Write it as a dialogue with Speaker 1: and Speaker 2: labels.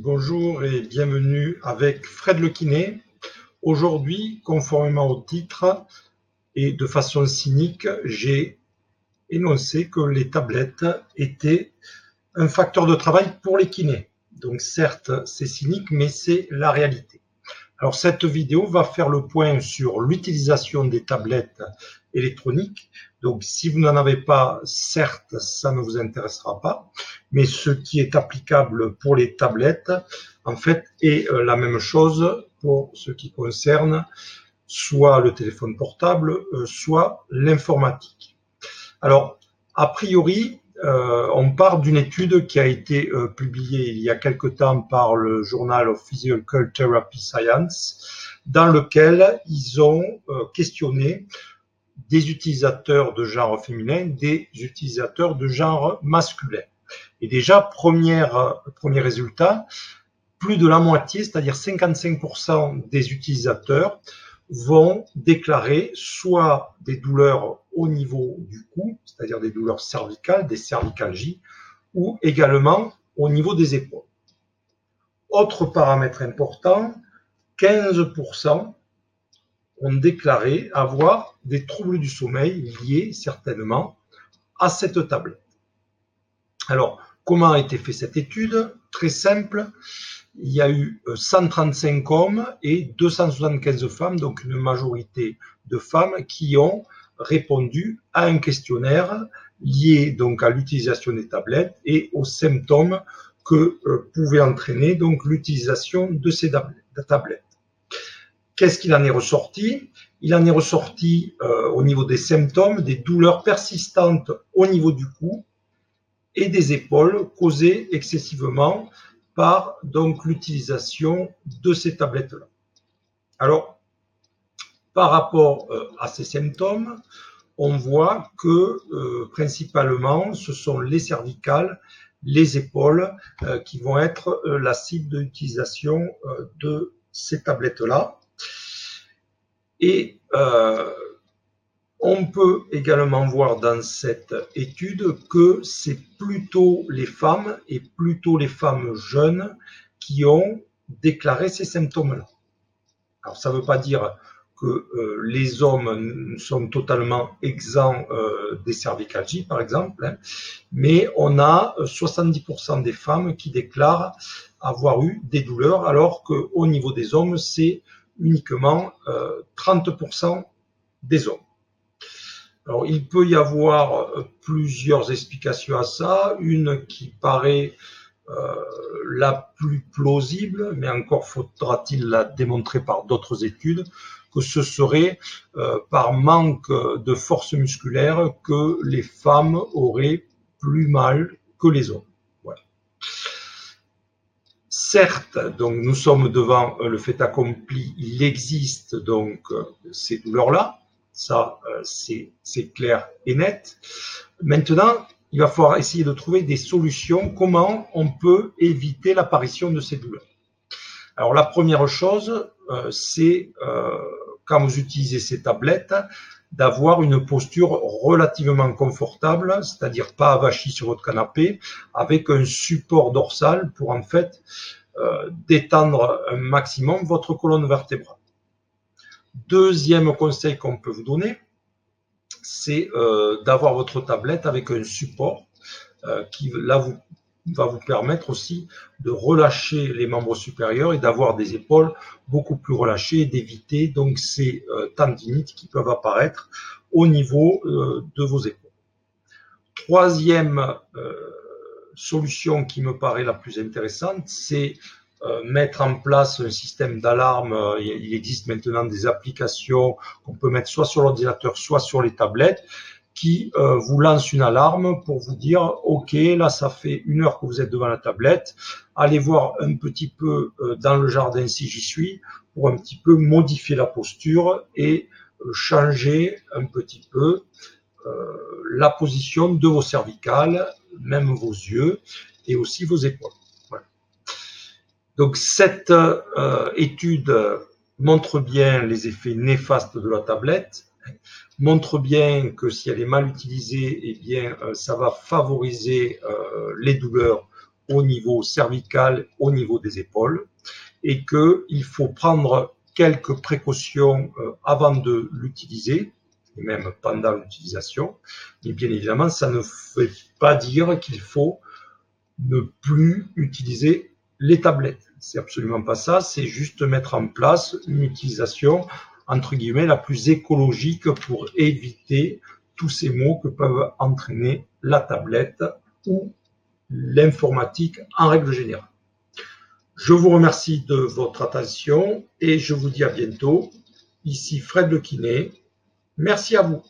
Speaker 1: Bonjour et bienvenue avec Fred Le Kiné. Aujourd'hui, conformément au titre et de façon cynique, j'ai énoncé que les tablettes étaient un facteur de travail pour les kinés. Donc certes, c'est cynique, mais c'est la réalité. Alors cette vidéo va faire le point sur l'utilisation des tablettes électroniques. Donc si vous n'en avez pas, certes, ça ne vous intéressera pas, mais ce qui est applicable pour les tablettes, en fait, est euh, la même chose pour ce qui concerne soit le téléphone portable, euh, soit l'informatique. Alors, a priori, euh, on part d'une étude qui a été euh, publiée il y a quelque temps par le Journal of Physical Therapy Science, dans lequel ils ont euh, questionné des utilisateurs de genre féminin, des utilisateurs de genre masculin. Et déjà, première, premier résultat, plus de la moitié, c'est-à-dire 55% des utilisateurs vont déclarer soit des douleurs au niveau du cou, c'est-à-dire des douleurs cervicales, des cervicalgies, ou également au niveau des épaules. Autre paramètre important, 15% ont déclaré avoir des troubles du sommeil liés certainement à cette tablette. Alors, comment a été faite cette étude? Très simple, il y a eu 135 euh, hommes et 275 femmes, donc une majorité de femmes qui ont répondu à un questionnaire lié donc à l'utilisation des tablettes et aux symptômes que euh, pouvait entraîner donc l'utilisation de ces tablettes. Qu'est-ce qu'il en est ressorti? Il en est ressorti euh, au niveau des symptômes des douleurs persistantes au niveau du cou et des épaules causées excessivement par donc l'utilisation de ces tablettes-là. Alors, par rapport euh, à ces symptômes, on voit que euh, principalement ce sont les cervicales, les épaules euh, qui vont être la cible de l'utilisation de ces tablettes-là. Et on peut également voir dans cette étude que c'est plutôt les femmes et plutôt les femmes jeunes qui ont déclaré ces symptômes-là. Alors ça ne veut pas dire que euh, les hommes sont totalement exempts euh, des cervicalgies, par exemple, hein, mais on a 70% des femmes qui déclarent avoir eu des douleurs, alors qu'au niveau des hommes, c'est uniquement 30% euh, des hommes. Alors, il peut y avoir euh, plusieurs explications à ça. Une qui paraît euh, la plus plausible, mais encore faudra-t-il la démontrer par d'autres études, que ce serait euh, par manque de force musculaire que les femmes auraient plus mal que les hommes. Certes, donc nous sommes devant le fait accompli, il existe donc ces douleurs-là, ça, euh, c'est clair et net. Maintenant, il va falloir essayer de trouver des solutions. Comment on peut éviter l'apparition de ces douleurs? Alors, la première chose, euh, c'est euh, quand vous utilisez ces tablettes, d'avoir une posture relativement confortable, c'est-à-dire pas avachi sur votre canapé, avec un support dorsal pour en fait détendre un maximum votre colonne vertébrale. Deuxième conseil qu'on peut vous donner, c'est euh, d'avoir votre tablette avec un support euh, qui là vous, va vous permettre aussi de relâcher les membres supérieurs et d'avoir des épaules beaucoup plus relâchées et d'éviter donc ces euh, tendinites qui peuvent apparaître au niveau de vos épaules. Troisième solution qui me paraît la plus intéressante, c'est euh, mettre en place un système d'alarme. Euh, il existe maintenant des applications qu'on peut mettre soit sur l'ordinateur, soit sur les tablettes, qui euh, vous lancent une alarme pour vous dire, OK, là, ça fait une heure que vous êtes devant la tablette, allez voir un petit peu dans le jardin si j'y suis, pour un petit peu modifier la posture et changer un petit peu la position de vos cervicales, même vos yeux et aussi vos épaules. Donc cette euh, étude montre bien les effets néfastes de la tablette, montre bien que si elle est mal utilisée, eh bien, euh, ça va favoriser euh, les douleurs au niveau cervical, au niveau des épaules, et qu'il faut prendre quelques précautions euh, avant de l'utiliser, et même pendant l'utilisation. Mais bien évidemment, ça ne veut pas dire qu'il faut ne plus utiliser les tablettes. C'est absolument pas ça, c'est juste mettre en place une utilisation entre guillemets la plus écologique pour éviter tous ces maux que peuvent entraîner la tablette ou l'informatique en règle générale. Je vous remercie de votre attention et je vous dis à bientôt. Ici Fred Le. Merci à vous.